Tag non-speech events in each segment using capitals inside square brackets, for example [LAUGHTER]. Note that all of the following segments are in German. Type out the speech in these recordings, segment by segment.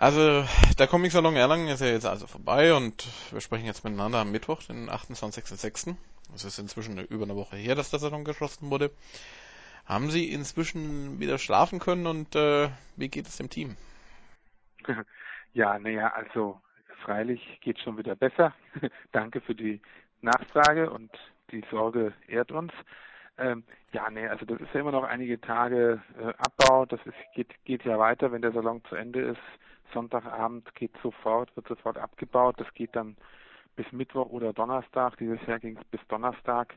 Also, der Comic-Salon Erlangen ist ja jetzt also vorbei und wir sprechen jetzt miteinander am Mittwoch, den 28.06. Es ist inzwischen über eine Woche her, dass der Salon geschlossen wurde. Haben Sie inzwischen wieder schlafen können und äh, wie geht es dem Team? [LAUGHS] Ja, naja, also freilich geht schon wieder besser. [LAUGHS] Danke für die Nachfrage und die Sorge ehrt uns. Ähm, ja, nee, also das ist ja immer noch einige Tage äh, Abbau. Das ist, geht, geht ja weiter, wenn der Salon zu Ende ist. Sonntagabend geht sofort, wird sofort abgebaut. Das geht dann bis Mittwoch oder Donnerstag. Dieses Jahr ging es bis Donnerstag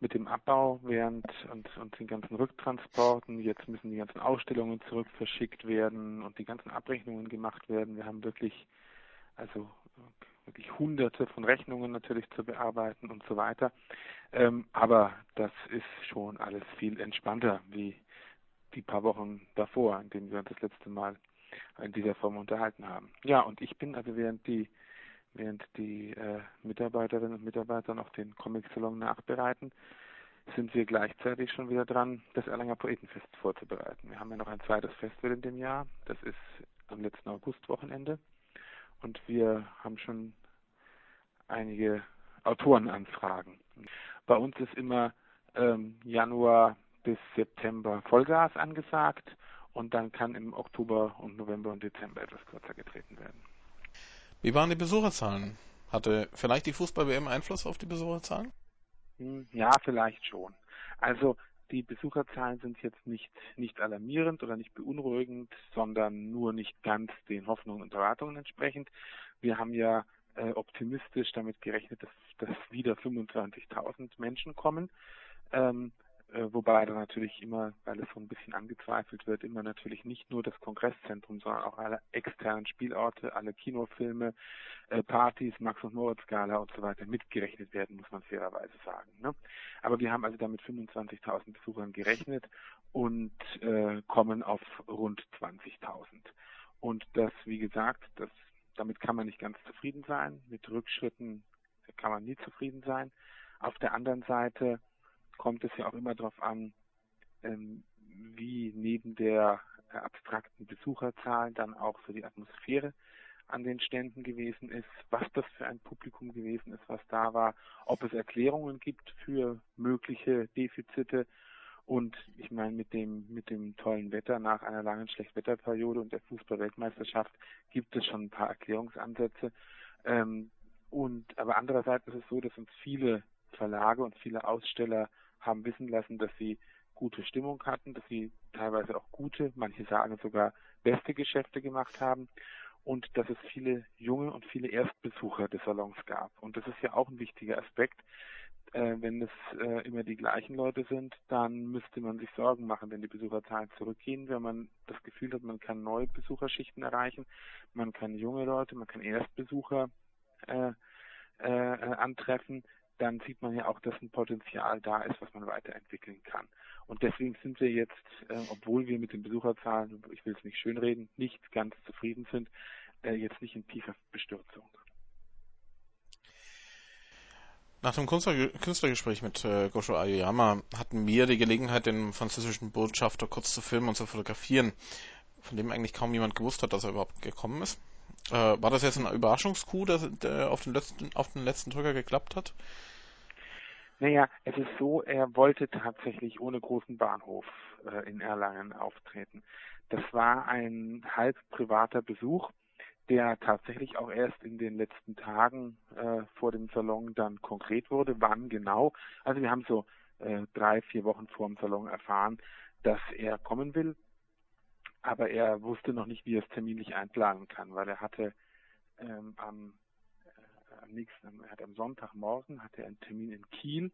mit dem Abbau während und, und den ganzen Rücktransporten. Jetzt müssen die ganzen Ausstellungen zurück verschickt werden und die ganzen Abrechnungen gemacht werden. Wir haben wirklich, also wirklich hunderte von Rechnungen natürlich zu bearbeiten und so weiter. Ähm, aber das ist schon alles viel entspannter wie die paar Wochen davor, in denen wir uns das letzte Mal in dieser Form unterhalten haben. Ja, und ich bin also während die während die äh, Mitarbeiterinnen und Mitarbeiter noch den Comic-Salon nachbereiten, sind wir gleichzeitig schon wieder dran, das Erlanger Poetenfest vorzubereiten. Wir haben ja noch ein zweites Festival in dem Jahr, das ist am letzten Augustwochenende und wir haben schon einige Autorenanfragen. Bei uns ist immer ähm, Januar bis September Vollgas angesagt und dann kann im Oktober und November und Dezember etwas kürzer getreten werden. Wie waren die Besucherzahlen? Hatte vielleicht die Fußball-WM Einfluss auf die Besucherzahlen? Hm, ja, vielleicht schon. Also die Besucherzahlen sind jetzt nicht, nicht alarmierend oder nicht beunruhigend, sondern nur nicht ganz den Hoffnungen und Erwartungen entsprechend. Wir haben ja äh, optimistisch damit gerechnet, dass, dass wieder 25.000 Menschen kommen. Ähm, äh, wobei da natürlich immer, weil es so ein bisschen angezweifelt wird, immer natürlich nicht nur das Kongresszentrum, sondern auch alle externen Spielorte, alle Kinofilme, äh, Partys, Max und Moritz Gala und so weiter mitgerechnet werden, muss man fairerweise sagen. Ne? Aber wir haben also damit 25.000 Besuchern gerechnet und äh, kommen auf rund 20.000. Und das, wie gesagt, das, damit kann man nicht ganz zufrieden sein. Mit Rückschritten kann man nie zufrieden sein. Auf der anderen Seite kommt es ja auch immer darauf an, ähm, wie neben der abstrakten Besucherzahl dann auch so die Atmosphäre an den Ständen gewesen ist, was das für ein Publikum gewesen ist, was da war, ob es Erklärungen gibt für mögliche Defizite und ich meine, mit dem, mit dem tollen Wetter nach einer langen Schlechtwetterperiode und der Fußball-Weltmeisterschaft gibt es schon ein paar Erklärungsansätze. Ähm, und aber andererseits ist es so, dass uns viele Verlage und viele Aussteller haben wissen lassen, dass sie gute Stimmung hatten, dass sie teilweise auch gute, manche sagen sogar beste Geschäfte gemacht haben und dass es viele junge und viele Erstbesucher des Salons gab. Und das ist ja auch ein wichtiger Aspekt. Äh, wenn es äh, immer die gleichen Leute sind, dann müsste man sich Sorgen machen, wenn die Besucherzahlen zurückgehen, wenn man das Gefühl hat, man kann neue Besucherschichten erreichen, man kann junge Leute, man kann Erstbesucher äh, äh, antreffen, dann sieht man ja auch, dass ein Potenzial da ist, was man weiterentwickeln kann. Und deswegen sind wir jetzt, äh, obwohl wir mit den Besucherzahlen, ich will es nicht schönreden, nicht ganz zufrieden sind, äh, jetzt nicht in tiefer Bestürzung. Nach dem Künstlergespräch mit äh, Gosho Aoyama hatten wir die Gelegenheit, den französischen Botschafter kurz zu filmen und zu fotografieren, von dem eigentlich kaum jemand gewusst hat, dass er überhaupt gekommen ist. Äh, war das jetzt ein Überraschungscoup, dass der auf den letzten, auf den letzten Drücker geklappt hat? Naja, es ist so, er wollte tatsächlich ohne großen Bahnhof äh, in Erlangen auftreten. Das war ein halb privater Besuch, der tatsächlich auch erst in den letzten Tagen äh, vor dem Salon dann konkret wurde. Wann genau? Also wir haben so äh, drei, vier Wochen vor dem Salon erfahren, dass er kommen will aber er wusste noch nicht, wie er es terminlich einplanen kann, weil er hatte ähm, am, äh, am nächsten, er hat am Sonntagmorgen hatte er einen Termin in Kiel,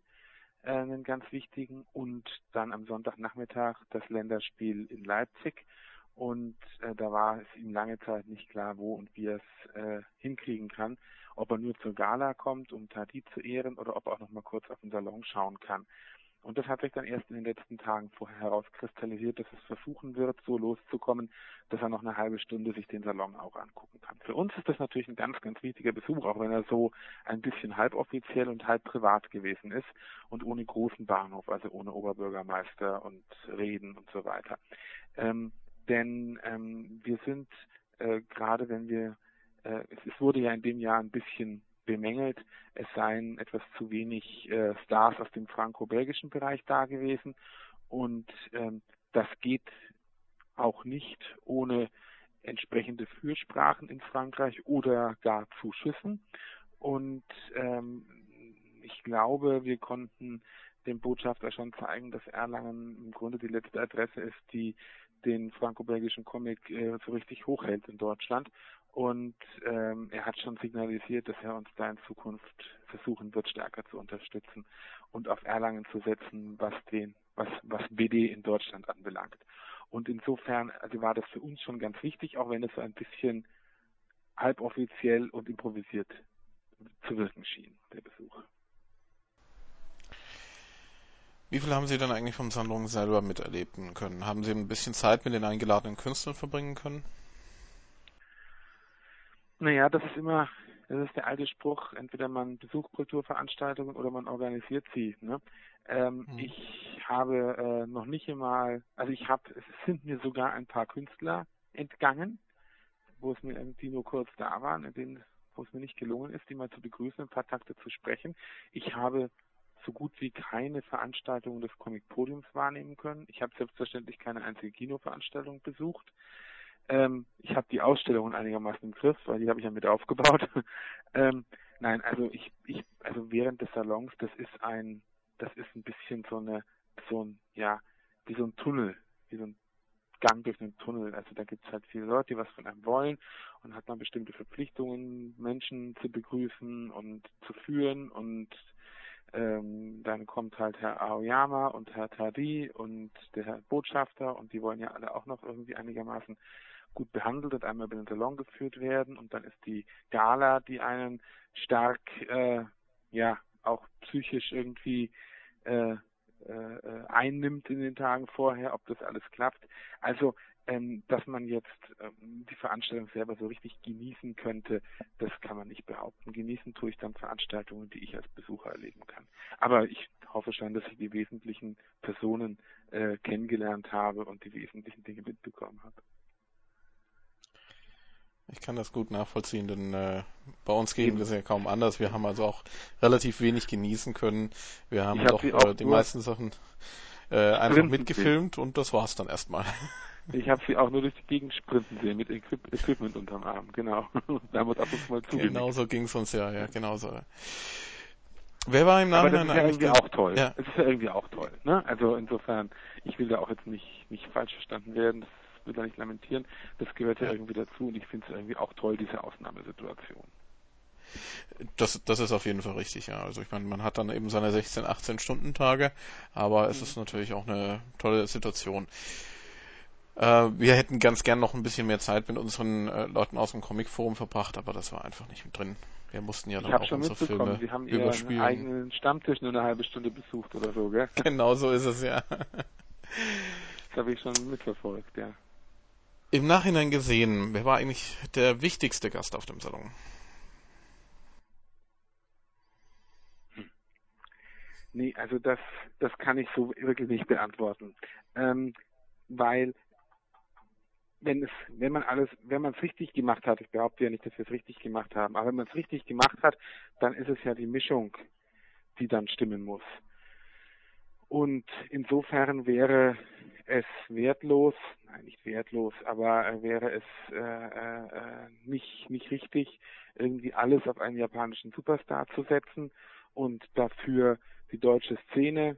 äh, einen ganz wichtigen, und dann am Sonntagnachmittag das Länderspiel in Leipzig. Und äh, da war es ihm lange Zeit nicht klar, wo und wie er es äh, hinkriegen kann, ob er nur zur Gala kommt, um Tadi zu ehren, oder ob er auch noch mal kurz auf den Salon schauen kann. Und das hat sich dann erst in den letzten Tagen vorher herauskristallisiert, dass es versuchen wird, so loszukommen, dass er noch eine halbe Stunde sich den Salon auch angucken kann. Für uns ist das natürlich ein ganz, ganz wichtiger Besuch, auch wenn er so ein bisschen halboffiziell und halb privat gewesen ist und ohne großen Bahnhof, also ohne Oberbürgermeister und Reden und so weiter. Ähm, denn ähm, wir sind äh, gerade wenn wir, äh, es, es, wurde ja in dem Jahr ein bisschen bemängelt, es seien etwas zu wenig äh, Stars aus dem franco-belgischen Bereich da gewesen und ähm, das geht auch nicht ohne entsprechende Fürsprachen in Frankreich oder gar Zuschüssen. Und ähm, ich glaube, wir konnten dem Botschafter schon zeigen, dass Erlangen im Grunde die letzte Adresse ist, die den franco-belgischen Comic äh, so richtig hochhält in Deutschland. Und ähm, er hat schon signalisiert, dass er uns da in Zukunft versuchen wird, stärker zu unterstützen und auf Erlangen zu setzen, was den, was, was BD in Deutschland anbelangt. Und insofern also war das für uns schon ganz wichtig, auch wenn es so ein bisschen halboffiziell und improvisiert zu wirken schien, der Besuch. Wie viel haben Sie denn eigentlich vom Sandrung selber miterleben können? Haben Sie ein bisschen Zeit mit den eingeladenen Künstlern verbringen können? Naja, das ist immer, das ist der alte Spruch, entweder man besucht Kulturveranstaltungen oder man organisiert sie. Ne? Ähm, mhm. Ich habe äh, noch nicht einmal, also ich habe, es sind mir sogar ein paar Künstler entgangen, wo es mir irgendwie nur kurz da waren, in denen, wo es mir nicht gelungen ist, die mal zu begrüßen, ein paar Takte zu sprechen. Ich habe so gut wie keine Veranstaltung des Comic-Podiums wahrnehmen können. Ich habe selbstverständlich keine einzige Kinoveranstaltung besucht. Ähm, ich habe die Ausstellungen einigermaßen im Griff, weil die habe ich ja mit aufgebaut. [LAUGHS] ähm, nein, also ich, ich, also während des Salons, das ist ein, das ist ein bisschen so eine, so ein, ja, wie so ein Tunnel, wie so ein Gang durch einen Tunnel. Also da gibt es halt viele Leute, die was von einem wollen und hat man bestimmte Verpflichtungen, Menschen zu begrüßen und zu führen und ähm, dann kommt halt Herr Aoyama und Herr Tadi und der Herr Botschafter und die wollen ja alle auch noch irgendwie einigermaßen gut behandelt und einmal über den Salon geführt werden und dann ist die Gala, die einen stark, äh, ja, auch psychisch irgendwie äh, äh, einnimmt in den Tagen vorher, ob das alles klappt. Also, ähm, dass man jetzt ähm, die Veranstaltung selber so richtig genießen könnte, das kann man nicht behaupten. Genießen tue ich dann Veranstaltungen, die ich als Besucher erleben kann. Aber ich hoffe schon, dass ich die wesentlichen Personen äh, kennengelernt habe und die wesentlichen Dinge mitbekommen habe. Ich kann das gut nachvollziehen, denn äh, bei uns wir es ja kaum anders. Wir haben also auch relativ wenig genießen können. Wir haben doch äh, die meisten Sachen äh, einfach mitgefilmt sehen. und das war's dann erstmal. [LAUGHS] Ich habe sie auch nur durch die Gegend sprinten sehen mit Equip Equipment unterm Arm, genau. [LAUGHS] da haben wir ab und mal zu. Genau so ging's uns ja, ja, genau so. Wer war im Nachhinein Aber das ist ja irgendwie auch toll. Ja. Es ist ja irgendwie auch toll. Ne? Also insofern, ich will da auch jetzt nicht, nicht falsch verstanden werden. Das will da nicht lamentieren. Das gehört ja irgendwie dazu und ich finde es irgendwie auch toll, diese Ausnahmesituation. Das, das ist auf jeden Fall richtig, ja. Also ich meine, man hat dann eben seine 16, 18 Stunden Tage, aber es mhm. ist natürlich auch eine tolle Situation. Äh, wir hätten ganz gern noch ein bisschen mehr Zeit mit unseren äh, Leuten aus dem Comicforum verbracht, aber das war einfach nicht mit drin. Wir mussten ja dann auch unsere Filme Sie haben Ihren eigenen Stammtisch nur eine halbe Stunde besucht oder so, gell? [LAUGHS] Genau so ist es, ja. Das habe ich schon mitverfolgt, ja. Im Nachhinein gesehen, wer war eigentlich der wichtigste Gast auf dem Salon? Hm. Nee, also das, das kann ich so wirklich nicht beantworten. Ähm, weil wenn es, wenn man alles, wenn man es richtig gemacht hat, ich behaupte ja nicht, dass wir es richtig gemacht haben, aber wenn man es richtig gemacht hat, dann ist es ja die Mischung, die dann stimmen muss. Und insofern wäre es wertlos, nein, nicht wertlos, aber wäre es äh, äh, nicht, nicht richtig, irgendwie alles auf einen japanischen Superstar zu setzen und dafür die deutsche Szene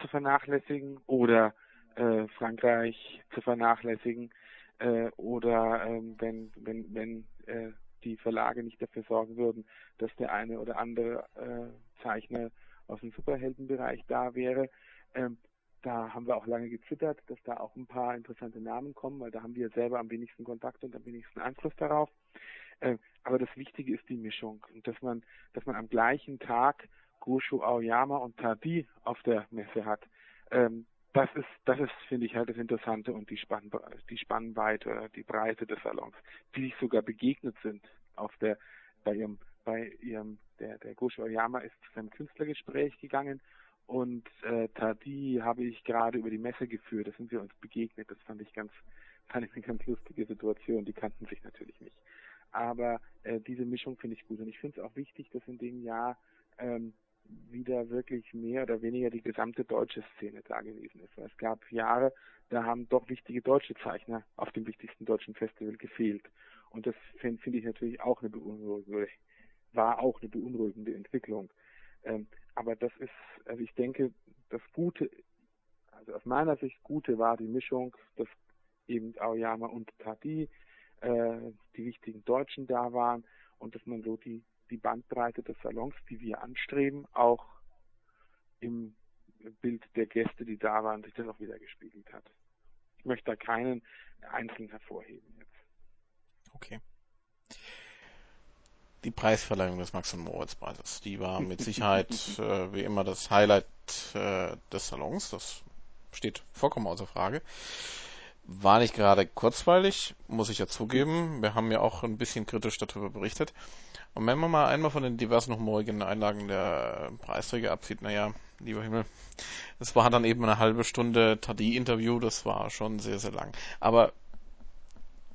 zu vernachlässigen oder äh, Frankreich zu vernachlässigen äh, oder ähm, wenn wenn wenn äh, die Verlage nicht dafür sorgen würden, dass der eine oder andere äh, Zeichner aus dem Superheldenbereich da wäre. Ähm, da haben wir auch lange gezittert, dass da auch ein paar interessante Namen kommen, weil da haben wir selber am wenigsten Kontakt und am wenigsten Einfluss darauf. Äh, aber das Wichtige ist die Mischung und dass man, dass man am gleichen Tag Gosho Aoyama und Tadi auf der Messe hat. Ähm, das ist, das ist, finde ich, halt das Interessante und die, Spann die Spannweite, die Breite des Salons, die sich sogar begegnet sind auf der, bei ihrem, bei ihrem, der, der Gosho Aoyama ist zu seinem Künstlergespräch gegangen und äh, Tadi habe ich gerade über die Messe geführt. Da sind wir uns begegnet. Das fand ich ganz, [LAUGHS] fand ich eine ganz lustige Situation. Die kannten sich natürlich nicht. Aber äh, diese Mischung finde ich gut. Und ich finde es auch wichtig, dass in dem Jahr ähm, wieder wirklich mehr oder weniger die gesamte deutsche Szene da gewesen ist. Weil es gab Jahre, da haben doch wichtige deutsche Zeichner auf dem wichtigsten deutschen Festival gefehlt. Und das finde find ich natürlich auch eine beunruhigende, war auch eine beunruhigende Entwicklung. Ähm, aber das ist, also ich denke, das Gute, also aus meiner Sicht Gute war die Mischung, dass eben Aoyama und Tadi, äh, die wichtigen Deutschen da waren und dass man so die, die Bandbreite des Salons, die wir anstreben, auch im Bild der Gäste, die da waren, sich das auch wieder gespiegelt hat. Ich möchte da keinen einzeln hervorheben jetzt. Okay. Die Preisverleihung des Max- und Moritz-Preises, die war mit [LAUGHS] Sicherheit äh, wie immer das Highlight äh, des Salons. Das steht vollkommen außer Frage. War nicht gerade kurzweilig, muss ich ja zugeben. Wir haben ja auch ein bisschen kritisch darüber berichtet. Und wenn man mal einmal von den diversen humorigen Einlagen der Preisträger absieht, naja, lieber Himmel, es war dann eben eine halbe Stunde Tadi-Interview, das war schon sehr, sehr lang. Aber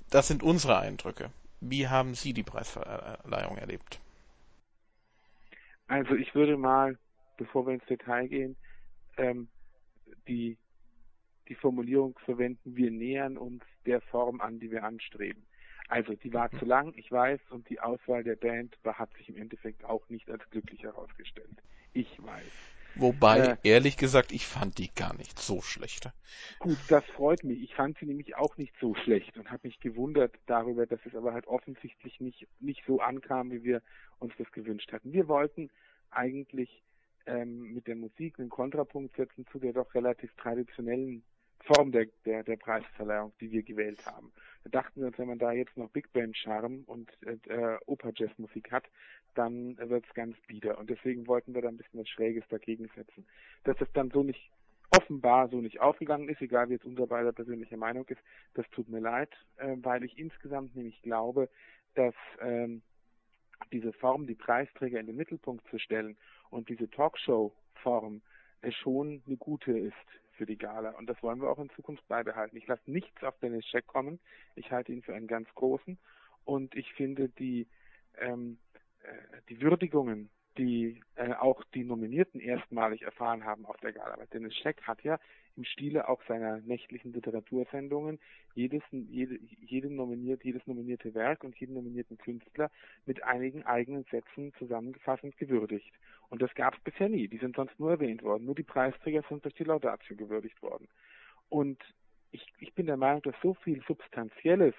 das sind unsere Eindrücke. Wie haben Sie die Preisverleihung erlebt? Also ich würde mal, bevor wir ins Detail gehen, ähm, die die Formulierung verwenden, wir nähern uns der Form an, die wir anstreben. Also die war zu lang, ich weiß, und die Auswahl der Band hat sich im Endeffekt auch nicht als glücklich herausgestellt. Ich weiß. Wobei, äh, ehrlich gesagt, ich fand die gar nicht so schlecht. Gut, das freut mich. Ich fand sie nämlich auch nicht so schlecht und habe mich gewundert darüber, dass es aber halt offensichtlich nicht, nicht so ankam, wie wir uns das gewünscht hatten. Wir wollten eigentlich ähm, mit der Musik einen Kontrapunkt setzen zu der doch relativ traditionellen Form der, der, der Preisverleihung, die wir gewählt haben. Da dachten wir uns, wenn man da jetzt noch Big Band Charme und äh, Oper-Jazz-Musik hat, dann wird es ganz bieder. Und deswegen wollten wir da ein bisschen was Schräges dagegen setzen. Dass es dann so nicht offenbar so nicht aufgegangen ist, egal wie jetzt unser beider persönliche Meinung ist, das tut mir leid, äh, weil ich insgesamt nämlich glaube, dass ähm, diese Form, die Preisträger in den Mittelpunkt zu stellen und diese Talkshow-Form äh, schon eine gute ist für die Gala. Und das wollen wir auch in Zukunft beibehalten. Ich lasse nichts auf Dennis Scheck kommen. Ich halte ihn für einen ganz großen. Und ich finde die, ähm, äh, die Würdigungen, die äh, auch die Nominierten erstmalig erfahren haben auf der Gala. Weil Dennis Scheck hat ja im Stile auch seiner nächtlichen Literatursendungen jedes, jede, jeden nominiert, jedes nominierte Werk und jeden nominierten Künstler mit einigen eigenen Sätzen zusammengefasst und gewürdigt. Und das gab es bisher nie. Die sind sonst nur erwähnt worden. Nur die Preisträger sind durch die Laudatio gewürdigt worden. Und ich, ich bin der Meinung, dass so viel Substanzielles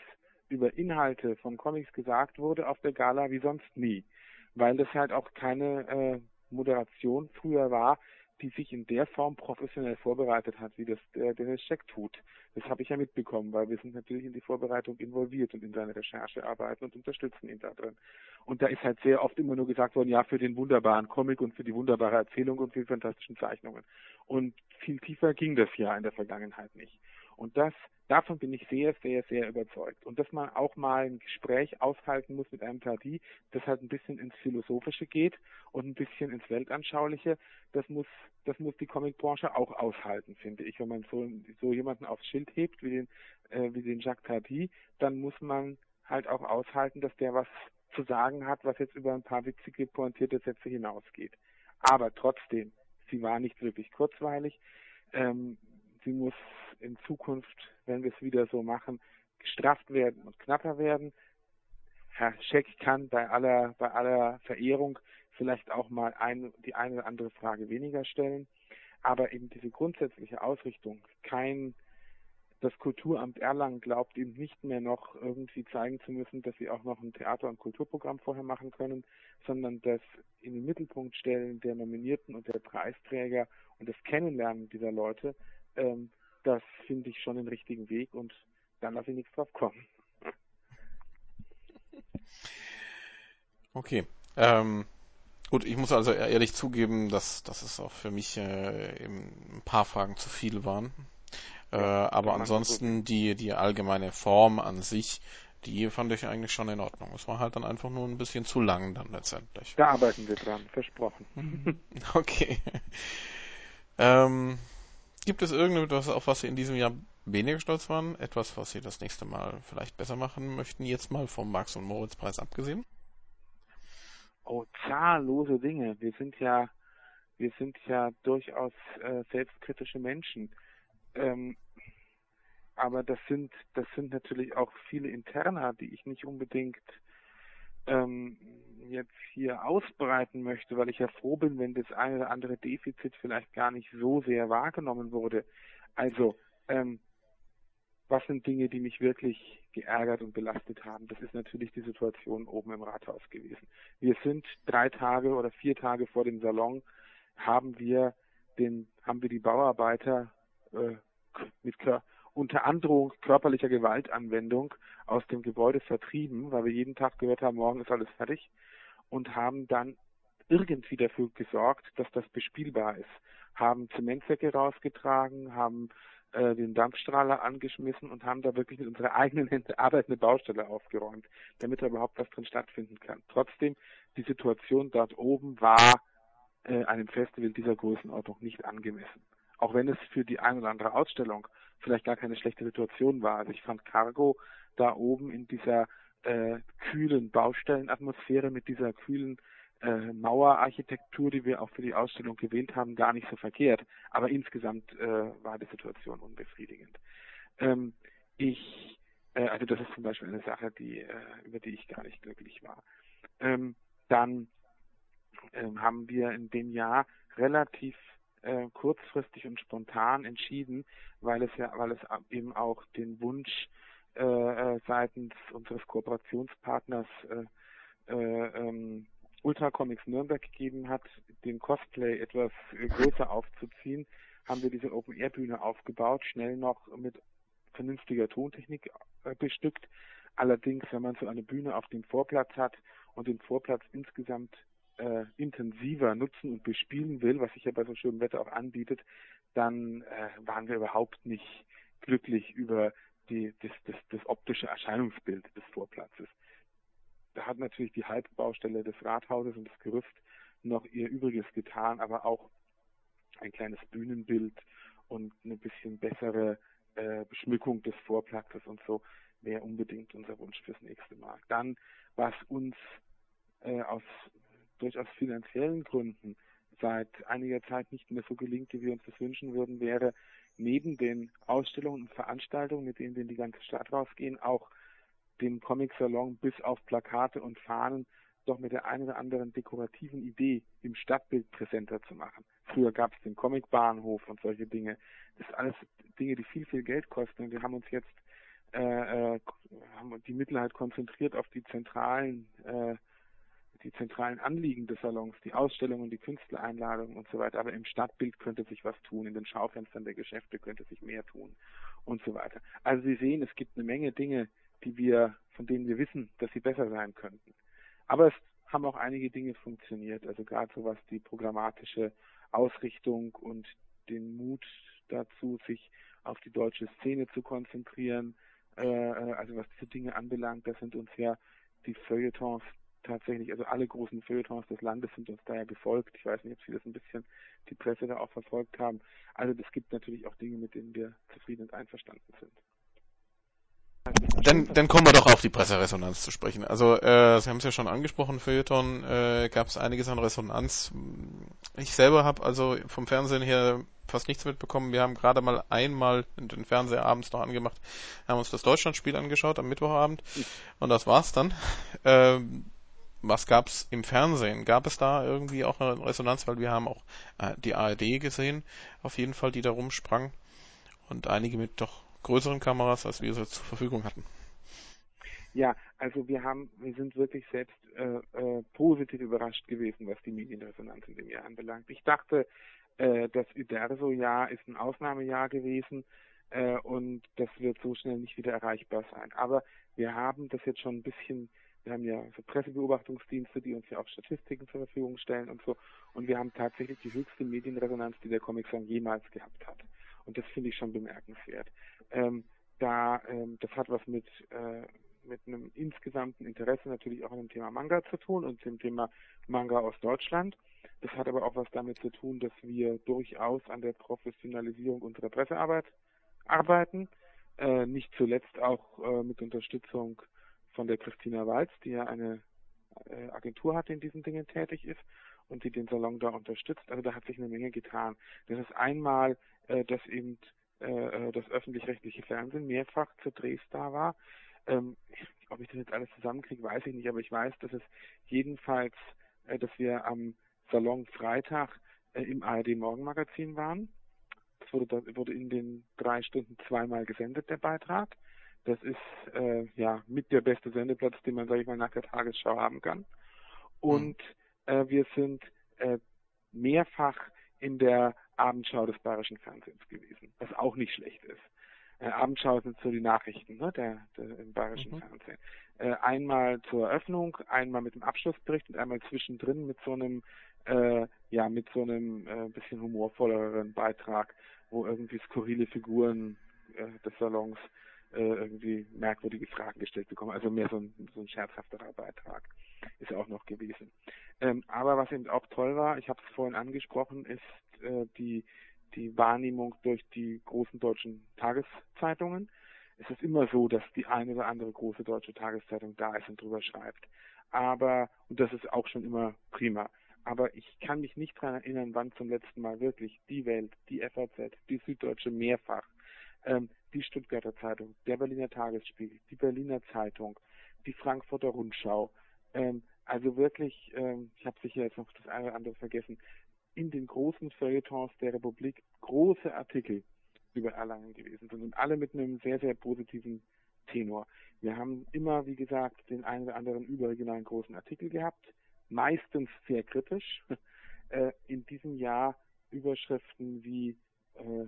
über Inhalte von Comics gesagt wurde auf der Gala wie sonst nie. Weil das halt auch keine äh, Moderation früher war, die sich in der Form professionell vorbereitet hat, wie das der Dennis Scheck tut. Das habe ich ja mitbekommen, weil wir sind natürlich in die Vorbereitung involviert und in seine Recherche arbeiten und unterstützen ihn da drin. Und da ist halt sehr oft immer nur gesagt worden, ja, für den wunderbaren Comic und für die wunderbare Erzählung und für die fantastischen Zeichnungen. Und viel tiefer ging das ja in der Vergangenheit nicht. Und das, davon bin ich sehr, sehr, sehr überzeugt. Und dass man auch mal ein Gespräch aushalten muss mit einem Tati, das halt ein bisschen ins Philosophische geht und ein bisschen ins Weltanschauliche, das muss, das muss die Comicbranche auch aushalten, finde ich. Wenn man so, so jemanden aufs Schild hebt wie den, äh, wie den Jacques Tati, dann muss man halt auch aushalten, dass der was zu sagen hat, was jetzt über ein paar witzige, pointierte Sätze hinausgeht. Aber trotzdem, sie war nicht wirklich kurzweilig. Ähm, sie muss in Zukunft, wenn wir es wieder so machen, gestrafft werden und knapper werden. Herr Scheck kann bei aller, bei aller Verehrung vielleicht auch mal ein, die eine oder andere Frage weniger stellen. Aber eben diese grundsätzliche Ausrichtung, kein, das Kulturamt Erlangen glaubt eben nicht mehr noch irgendwie zeigen zu müssen, dass sie auch noch ein Theater- und Kulturprogramm vorher machen können, sondern das in den Mittelpunkt stellen der Nominierten und der Preisträger und das Kennenlernen dieser Leute ähm, das finde ich schon den richtigen Weg und dann lasse ich nichts drauf kommen. Okay. Ähm, gut, ich muss also ehrlich zugeben, dass, dass es auch für mich äh, ein paar Fragen zu viel waren. Äh, ja, aber ansonsten die, die allgemeine Form an sich, die fand ich eigentlich schon in Ordnung. Es war halt dann einfach nur ein bisschen zu lang dann letztendlich. Da arbeiten wir dran, versprochen. [LAUGHS] okay. [LAUGHS] Ähm, Gibt es irgendetwas, auf was Sie in diesem Jahr weniger stolz waren? Etwas, was Sie das nächste Mal vielleicht besser machen möchten, jetzt mal vom Max- und Moritz-Preis abgesehen? Oh, zahllose Dinge. Wir sind ja, wir sind ja durchaus äh, selbstkritische Menschen. Ähm, aber das sind, das sind natürlich auch viele Interna, die ich nicht unbedingt ähm, jetzt hier ausbreiten möchte, weil ich ja froh bin, wenn das eine oder andere Defizit vielleicht gar nicht so sehr wahrgenommen wurde. Also, ähm, was sind Dinge, die mich wirklich geärgert und belastet haben? Das ist natürlich die Situation oben im Rathaus gewesen. Wir sind drei Tage oder vier Tage vor dem Salon, haben wir den, haben wir die Bauarbeiter äh, mit unter Androhung körperlicher Gewaltanwendung aus dem Gebäude vertrieben, weil wir jeden Tag gehört haben, morgen ist alles fertig und haben dann irgendwie dafür gesorgt, dass das bespielbar ist. Haben Zementsäcke rausgetragen, haben äh, den Dampfstrahler angeschmissen und haben da wirklich mit unserer eigenen Hände [LAUGHS] Arbeit eine Baustelle aufgeräumt, damit da überhaupt was drin stattfinden kann. Trotzdem, die Situation dort oben war äh, einem Festival dieser Größenordnung nicht angemessen. Auch wenn es für die ein oder andere Ausstellung vielleicht gar keine schlechte Situation war. Also ich fand Cargo da oben in dieser äh, kühlen Baustellenatmosphäre mit dieser kühlen äh, Mauerarchitektur, die wir auch für die Ausstellung gewählt haben, gar nicht so verkehrt. Aber insgesamt äh, war die Situation unbefriedigend. Ähm, ich, äh, also das ist zum Beispiel eine Sache, die, äh, über die ich gar nicht glücklich war. Ähm, dann ähm, haben wir in dem Jahr relativ äh, kurzfristig und spontan entschieden, weil es ja, weil es eben auch den Wunsch äh, äh, seitens unseres Kooperationspartners äh, äh, ähm, Ultra Comics Nürnberg gegeben hat, den Cosplay etwas äh, größer aufzuziehen, haben wir diese Open Air Bühne aufgebaut, schnell noch mit vernünftiger Tontechnik bestückt. Allerdings, wenn man so eine Bühne auf dem Vorplatz hat und den Vorplatz insgesamt äh, intensiver nutzen und bespielen will, was sich ja bei so schönem Wetter auch anbietet, dann äh, waren wir überhaupt nicht glücklich über die, das, das, das optische Erscheinungsbild des Vorplatzes. Da hat natürlich die Halbbaustelle des Rathauses und das Gerüst noch ihr Übriges getan, aber auch ein kleines Bühnenbild und eine bisschen bessere äh, Beschmückung des Vorplatzes und so wäre unbedingt unser Wunsch fürs nächste Mal. Dann, was uns äh, aus durchaus finanziellen Gründen seit einiger Zeit nicht mehr so gelingt, wie wir uns das wünschen würden, wäre neben den Ausstellungen und Veranstaltungen, mit denen wir in die ganze Stadt rausgehen, auch den Comic-Salon bis auf Plakate und Fahnen doch mit der einen oder anderen dekorativen Idee im Stadtbild präsenter zu machen. Früher gab es den Comicbahnhof und solche Dinge. Das sind alles Dinge, die viel, viel Geld kosten. Und wir haben uns jetzt äh, äh, haben die Mittel halt konzentriert auf die zentralen äh, die zentralen Anliegen des Salons, die Ausstellungen, die Künstlereinladungen und so weiter. Aber im Stadtbild könnte sich was tun, in den Schaufenstern der Geschäfte könnte sich mehr tun und so weiter. Also Sie sehen, es gibt eine Menge Dinge, die wir, von denen wir wissen, dass sie besser sein könnten. Aber es haben auch einige Dinge funktioniert, also gerade so was die programmatische Ausrichtung und den Mut dazu, sich auf die deutsche Szene zu konzentrieren, äh, äh also was diese Dinge anbelangt, da sind uns ja die Feuilletons tatsächlich, also alle großen Feuilletons des Landes sind uns daher gefolgt. Ich weiß nicht, ob Sie das ein bisschen die Presse da auch verfolgt haben. Also es gibt natürlich auch Dinge, mit denen wir zufrieden und einverstanden sind. Dann, dann kommen wir doch auf die Presseresonanz zu sprechen. Also äh, Sie haben es ja schon angesprochen, Feuilleton äh, gab es einiges an Resonanz. Ich selber habe also vom Fernsehen her fast nichts mitbekommen. Wir haben gerade mal einmal den Fernseher abends noch angemacht, haben uns das Deutschlandspiel angeschaut am Mittwochabend und das war's dann. Ähm, was gab's im Fernsehen? Gab es da irgendwie auch eine Resonanz? Weil wir haben auch äh, die ARD gesehen, auf jeden Fall, die da rumsprang. Und einige mit doch größeren Kameras, als wir so zur Verfügung hatten. Ja, also wir haben, wir sind wirklich selbst äh, äh, positiv überrascht gewesen, was die Medienresonanz in dem Jahr anbelangt. Ich dachte, äh, das Uderso-Jahr ist ein Ausnahmejahr gewesen äh, und das wird so schnell nicht wieder erreichbar sein. Aber wir haben das jetzt schon ein bisschen wir haben ja so Pressebeobachtungsdienste, die uns ja auch Statistiken zur Verfügung stellen und so. Und wir haben tatsächlich die höchste Medienresonanz, die der Comic Song jemals gehabt hat. Und das finde ich schon bemerkenswert. Ähm, da, ähm, das hat was mit, äh, mit einem insgesamten Interesse natürlich auch an dem Thema Manga zu tun und dem Thema Manga aus Deutschland. Das hat aber auch was damit zu tun, dass wir durchaus an der Professionalisierung unserer Pressearbeit arbeiten. Äh, nicht zuletzt auch äh, mit Unterstützung von der Christina Walz, die ja eine äh, Agentur hat, die in diesen Dingen tätig ist und die den Salon da unterstützt. Also da hat sich eine Menge getan. Das ist einmal, äh, dass eben äh, äh das öffentlich-rechtliche Fernsehen mehrfach zu Drehs da war. Ähm, ob ich das jetzt alles zusammenkriege, weiß ich nicht, aber ich weiß, dass es jedenfalls, äh, dass wir am Salon Freitag äh, im ARD Morgenmagazin waren. Das wurde, wurde in den drei Stunden zweimal gesendet, der Beitrag. Das ist äh, ja mit der beste Sendeplatz, den man, sage ich mal, nach der Tagesschau haben kann. Und mhm. äh, wir sind äh, mehrfach in der Abendschau des Bayerischen Fernsehens gewesen, was auch nicht schlecht ist. Äh, Abendschau sind so die Nachrichten ne, der, der, im Bayerischen mhm. Fernsehen. Äh, einmal zur Eröffnung, einmal mit dem Abschlussbericht und einmal zwischendrin mit so einem äh, ja mit so einem äh, bisschen humorvolleren Beitrag, wo irgendwie skurrile Figuren äh, des Salons äh, irgendwie merkwürdige Fragen gestellt bekommen. Also mehr so ein, [LAUGHS] so ein scherzhafterer Beitrag ist auch noch gewesen. Ähm, aber was eben auch toll war, ich habe es vorhin angesprochen, ist äh, die die Wahrnehmung durch die großen deutschen Tageszeitungen. Es ist immer so, dass die eine oder andere große deutsche Tageszeitung da ist und drüber schreibt. Aber, und das ist auch schon immer prima aber ich kann mich nicht daran erinnern, wann zum letzten Mal wirklich die Welt, die FAZ, die Süddeutsche mehrfach, ähm, die Stuttgarter Zeitung, der Berliner Tagesspiegel, die Berliner Zeitung, die Frankfurter Rundschau, ähm, also wirklich, ähm, ich habe sicher jetzt noch das eine oder andere vergessen, in den großen Feuilletons der Republik große Artikel über Erlangen gewesen sind und alle mit einem sehr, sehr positiven Tenor. Wir haben immer, wie gesagt, den einen oder anderen überregionalen großen Artikel gehabt meistens sehr kritisch. [LAUGHS] Äh, in diesem Jahr Überschriften wie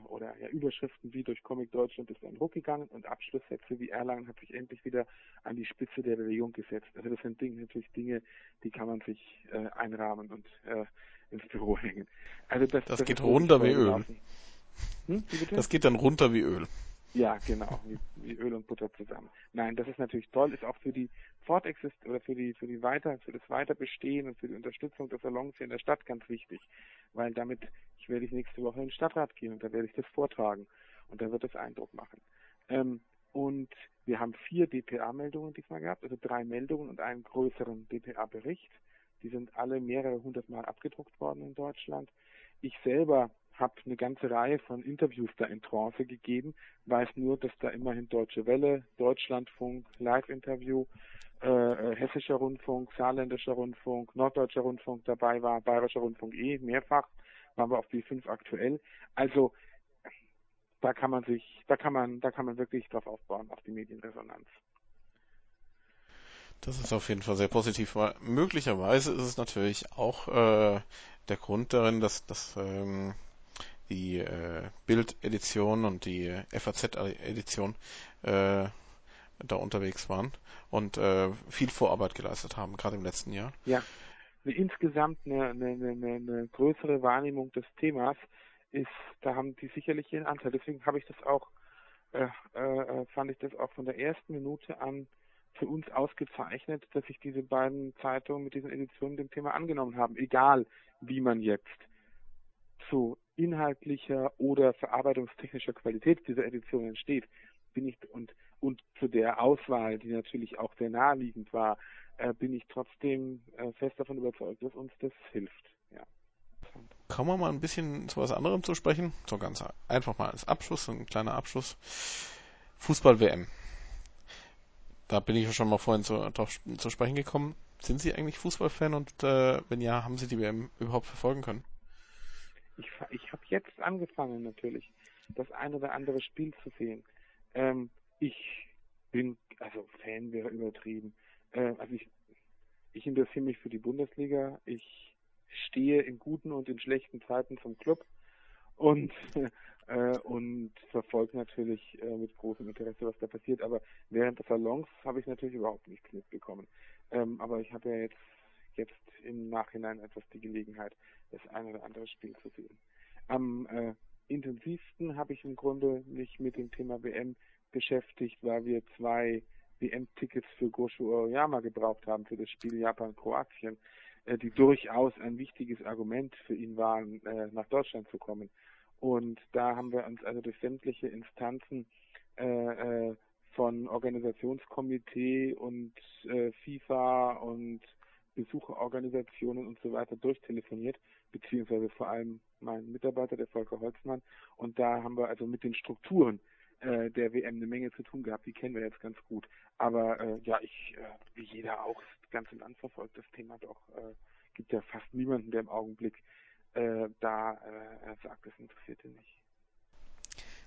oder ja, Überschriften wie durch Comic Deutschland ist ein Ruck gegangen und Abschlusssätze wie Erlangen hat sich endlich wieder an die Spitze der Bewegung gesetzt. Also das sind Dinge, natürlich Dinge, die kann man sich äh, einrahmen und äh, ins Büro hängen. Also das, das, das geht runter wie Öl. Hm? Wie das geht dann runter wie Öl. Ja, genau, wie, wie, Öl und Butter zusammen. Nein, das ist natürlich toll, ist auch für die Fortexist oder für die für die weiter für das Weiterbestehen und für die Unterstützung des Salons hier in der Stadt ganz wichtig, weil damit werde ich nächste Woche in den Stadtrat gehen und da werde ich das vortragen und da wird es Eindruck machen. Ähm, und wir haben vier DPA-Meldungen diesmal gehabt, also drei Meldungen und einen größeren DPA-Bericht. Die sind alle mehrere hundert Mal abgedruckt worden in Deutschland. Ich selber habe eine ganze Reihe von Interviews da in Trance gegeben, weiß nur, dass da immerhin Deutsche Welle, Deutschlandfunk, Live-Interview, äh, Hessischer Rundfunk, Saarländischer Rundfunk, Norddeutscher Rundfunk dabei war, Bayerischer Rundfunk eh, mehrfach, waren wir auf die fünf aktuell. Also da kann man sich, da kann man, da kann man wirklich drauf aufbauen, auf die Medienresonanz. Das ist auf jeden Fall sehr positiv, weil möglicherweise ist es natürlich auch äh, der Grund darin, dass, dass ähm, die äh, Bild-Edition und die FAZ-Edition äh, da unterwegs waren und äh, viel Vorarbeit geleistet haben, gerade im letzten Jahr. Ja, eine, insgesamt eine, eine, eine, eine größere Wahrnehmung des Themas ist, da haben die sicherlich ihren Anteil. Deswegen habe ich das auch, äh, äh, fand ich das auch von der ersten Minute an für uns ausgezeichnet, dass sich diese beiden Zeitungen mit diesen Editionen dem Thema angenommen haben, egal wie man jetzt zu inhaltlicher oder verarbeitungstechnischer Qualität dieser Edition entsteht, bin ich und und zu der Auswahl, die natürlich auch sehr naheliegend war, äh, bin ich trotzdem äh, fest davon überzeugt, dass uns das hilft. Ja. Kommen wir mal ein bisschen zu was anderem zu sprechen. So ganz einfach mal als Abschluss, ein kleiner Abschluss. Fußball-WM. Da bin ich ja schon mal vorhin zu, drauf zu sprechen gekommen. Sind Sie eigentlich Fußballfan und äh, wenn ja, haben Sie die WM überhaupt verfolgen können? Ich, ich habe jetzt angefangen natürlich, das eine oder andere Spiel zu sehen. Ähm, ich bin, also Fan wäre übertrieben. Äh, also ich, ich interessiere mich für die Bundesliga. Ich stehe in guten und in schlechten Zeiten zum Club und [LAUGHS] äh, und verfolge natürlich äh, mit großem Interesse, was da passiert. Aber während des Salons habe ich natürlich überhaupt nichts mitbekommen. Ähm, aber ich habe ja jetzt jetzt im Nachhinein etwas die Gelegenheit, das ein oder andere Spiel zu sehen. Am äh, intensivsten habe ich im Grunde mich mit dem Thema WM beschäftigt, weil wir zwei WM-Tickets für Gosho Aoyama gebraucht haben für das Spiel Japan-Kroatien, äh, die durchaus ein wichtiges Argument für ihn waren, äh, nach Deutschland zu kommen. Und da haben wir uns also durch sämtliche Instanzen äh, äh, von Organisationskomitee und äh, FIFA und Besucherorganisationen und so weiter durchtelefoniert, beziehungsweise vor allem mein Mitarbeiter, der Volker Holzmann. Und da haben wir also mit den Strukturen äh, der WM eine Menge zu tun gehabt. Die kennen wir jetzt ganz gut. Aber äh, ja, ich, äh, wie jeder auch, das ganze Land verfolgt das Thema doch. Äh, gibt ja fast niemanden, der im Augenblick äh, da äh, sagt, das interessiert ihn nicht.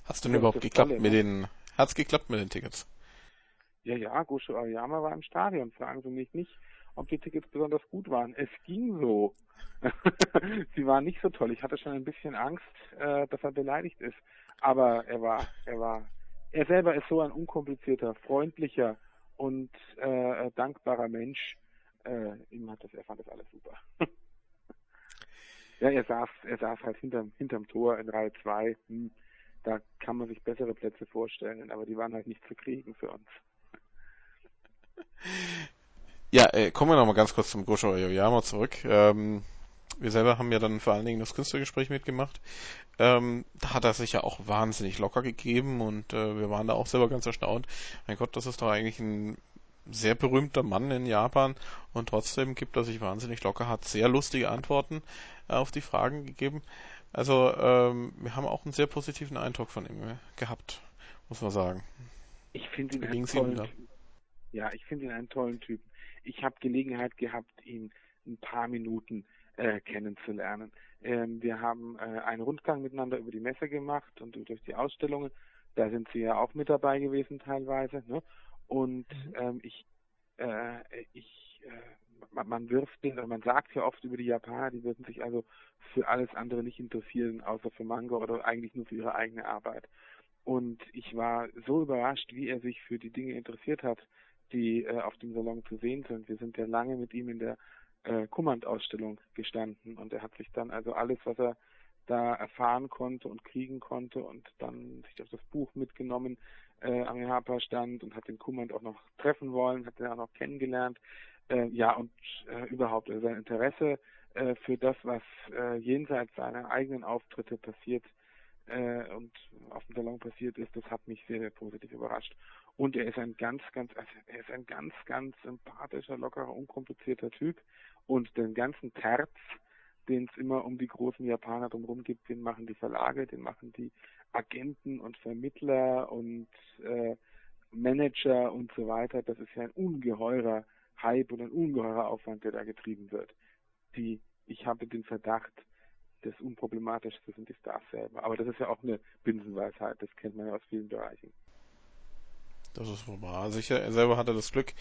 Hat's denn überhaupt geklappt Tolle, mit ne? den, hat's geklappt mit den Tickets? Ja, ja, Gosho Aoyama war im Stadion. Fragen Sie mich nicht, ob die Tickets besonders gut waren. Es ging so. [LAUGHS] Sie waren nicht so toll. Ich hatte schon ein bisschen Angst, äh, dass er beleidigt ist. Aber er war, er war, er selber ist so ein unkomplizierter, freundlicher und äh, dankbarer Mensch. Äh, ihm hat das, er fand das alles super. [LAUGHS] ja, er saß, er saß halt hinterm, hinterm Tor in Reihe 2. Hm, da kann man sich bessere Plätze vorstellen, aber die waren halt nicht zu kriegen für uns. Ja, äh, kommen wir nochmal ganz kurz zum Gosho Aoyama zurück. Ähm, wir selber haben ja dann vor allen Dingen das Künstlergespräch mitgemacht. Ähm, da hat er sich ja auch wahnsinnig locker gegeben und äh, wir waren da auch selber ganz erstaunt. Mein Gott, das ist doch eigentlich ein sehr berühmter Mann in Japan und trotzdem gibt er sich wahnsinnig locker, hat sehr lustige Antworten äh, auf die Fragen gegeben. Also ähm, wir haben auch einen sehr positiven Eindruck von ihm gehabt, muss man sagen. Ich finde ihn einen tollen Ja, ich finde ihn einen tollen Typen. Ich habe Gelegenheit gehabt, ihn ein paar Minuten äh, kennenzulernen. Ähm, wir haben äh, einen Rundgang miteinander über die Messe gemacht und durch die Ausstellungen. Da sind Sie ja auch mit dabei gewesen teilweise. Ne? Und mhm. ähm, ich, äh, ich, äh, man, man wirft den, man sagt ja oft über die Japaner, die würden sich also für alles andere nicht interessieren, außer für Manga oder eigentlich nur für ihre eigene Arbeit. Und ich war so überrascht, wie er sich für die Dinge interessiert hat, die äh, auf dem Salon zu sehen sind. Wir sind ja lange mit ihm in der äh, Kummand-Ausstellung gestanden und er hat sich dann also alles, was er da erfahren konnte und kriegen konnte und dann sich auf das Buch mitgenommen äh, am Japan-Stand und hat den Kummand auch noch treffen wollen, hat ihn auch noch kennengelernt. Äh, ja, und äh, überhaupt also sein Interesse äh, für das, was äh, jenseits seiner eigenen Auftritte passiert äh, und auf dem Salon passiert ist, das hat mich sehr, sehr positiv überrascht. Und er ist ein ganz, ganz, also er ist ein ganz, ganz sympathischer, lockerer, unkomplizierter Typ. Und den ganzen Terz, den es immer um die großen Japaner drumherum gibt, den machen die Verlage, den machen die Agenten und Vermittler und äh, Manager und so weiter. Das ist ja ein ungeheurer Hype und ein ungeheurer Aufwand, der da getrieben wird. Die, ich habe den Verdacht, das Unproblematischste sind die Stars selber. Aber das ist ja auch eine Binsenweisheit, das kennt man ja aus vielen Bereichen. Das ist wohl wahr. Also ich selber hatte das Glück,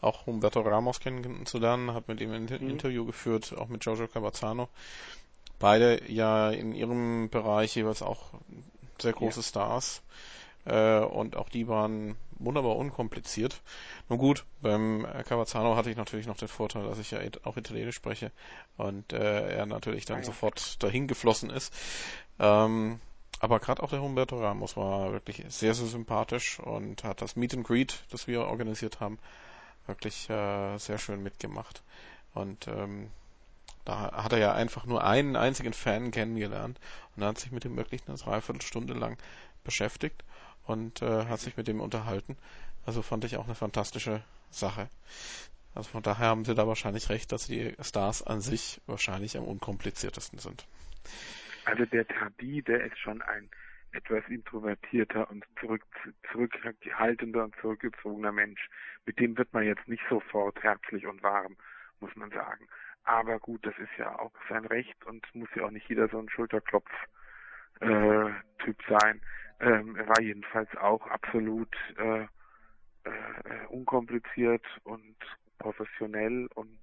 auch Humberto Ramos kennenzulernen, habe mit ihm ein mhm. Interview geführt, auch mit Giorgio Cavazzano. Beide ja in ihrem Bereich jeweils auch sehr große ja. Stars. Äh, und auch die waren wunderbar unkompliziert. Nun gut, beim Cavazzano hatte ich natürlich noch den Vorteil, dass ich ja auch Italienisch spreche und äh, er natürlich dann ah, ja. sofort dahin geflossen ist. Ähm, aber gerade auch der Humberto Ramos war wirklich sehr, sehr sympathisch und hat das Meet and Greet, das wir organisiert haben, wirklich äh, sehr schön mitgemacht. Und ähm, da hat er ja einfach nur einen einzigen Fan kennengelernt und hat sich mit ihm wirklich eine Dreiviertelstunde lang beschäftigt und äh, hat sich mit ihm unterhalten. Also fand ich auch eine fantastische Sache. Also von daher haben sie da wahrscheinlich recht, dass die Stars an sich wahrscheinlich am unkompliziertesten sind. Also der Tabi, der ist schon ein etwas introvertierter und zurück, zurückhaltender und zurückgezogener Mensch. Mit dem wird man jetzt nicht sofort herzlich und warm, muss man sagen. Aber gut, das ist ja auch sein Recht und muss ja auch nicht jeder so ein Schulterklopf-Typ äh, sein. Ähm, er war jedenfalls auch absolut äh, äh, unkompliziert und professionell und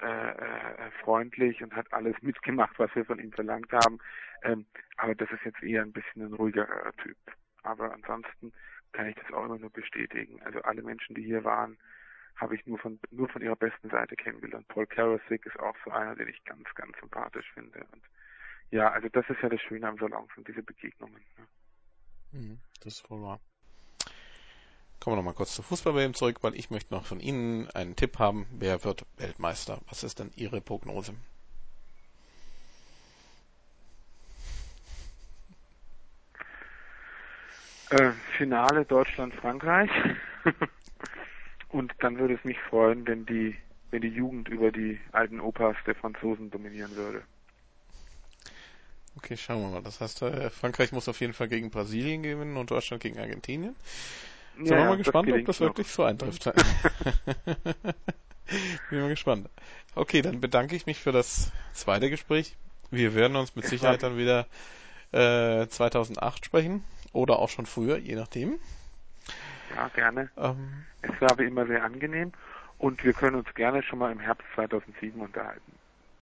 äh, äh, freundlich und hat alles mitgemacht, was wir von ihm verlangt haben. Ähm, aber das ist jetzt eher ein bisschen ein ruhigerer Typ. Aber ansonsten kann ich das auch immer nur bestätigen. Also alle Menschen, die hier waren, habe ich nur von nur von ihrer besten Seite kennengelernt. Paul Karasik ist auch so einer, den ich ganz, ganz sympathisch finde. Und ja, also das ist ja das Schöne am Salon, sind diese Begegnungen. Ne? Mhm, das ist wohl wahr. Kommen wir nochmal kurz zu Fußball zurück, weil ich möchte noch von Ihnen einen Tipp haben. Wer wird Weltmeister? Was ist denn Ihre Prognose? Äh, Finale Deutschland-Frankreich. [LAUGHS] Und dann würde es mich freuen, wenn die, wenn die Jugend über die alten Opas der Franzosen dominieren würde. Okay, schauen wir mal. Das heißt, äh, Frankreich muss auf jeden Fall gegen Brasilien gewinnen und Deutschland gegen Argentinien. Sind ja, wir mal gespannt, ob das wirklich so eintrifft. [LAUGHS] [LAUGHS] Bin mal gespannt. Okay, dann bedanke ich mich für das zweite Gespräch. Wir werden uns mit Sicherheit dann wieder äh, 2008 sprechen oder auch schon früher, je nachdem. Ja, gerne. Ähm, es war wie immer sehr angenehm und wir können uns gerne schon mal im Herbst 2007 unterhalten.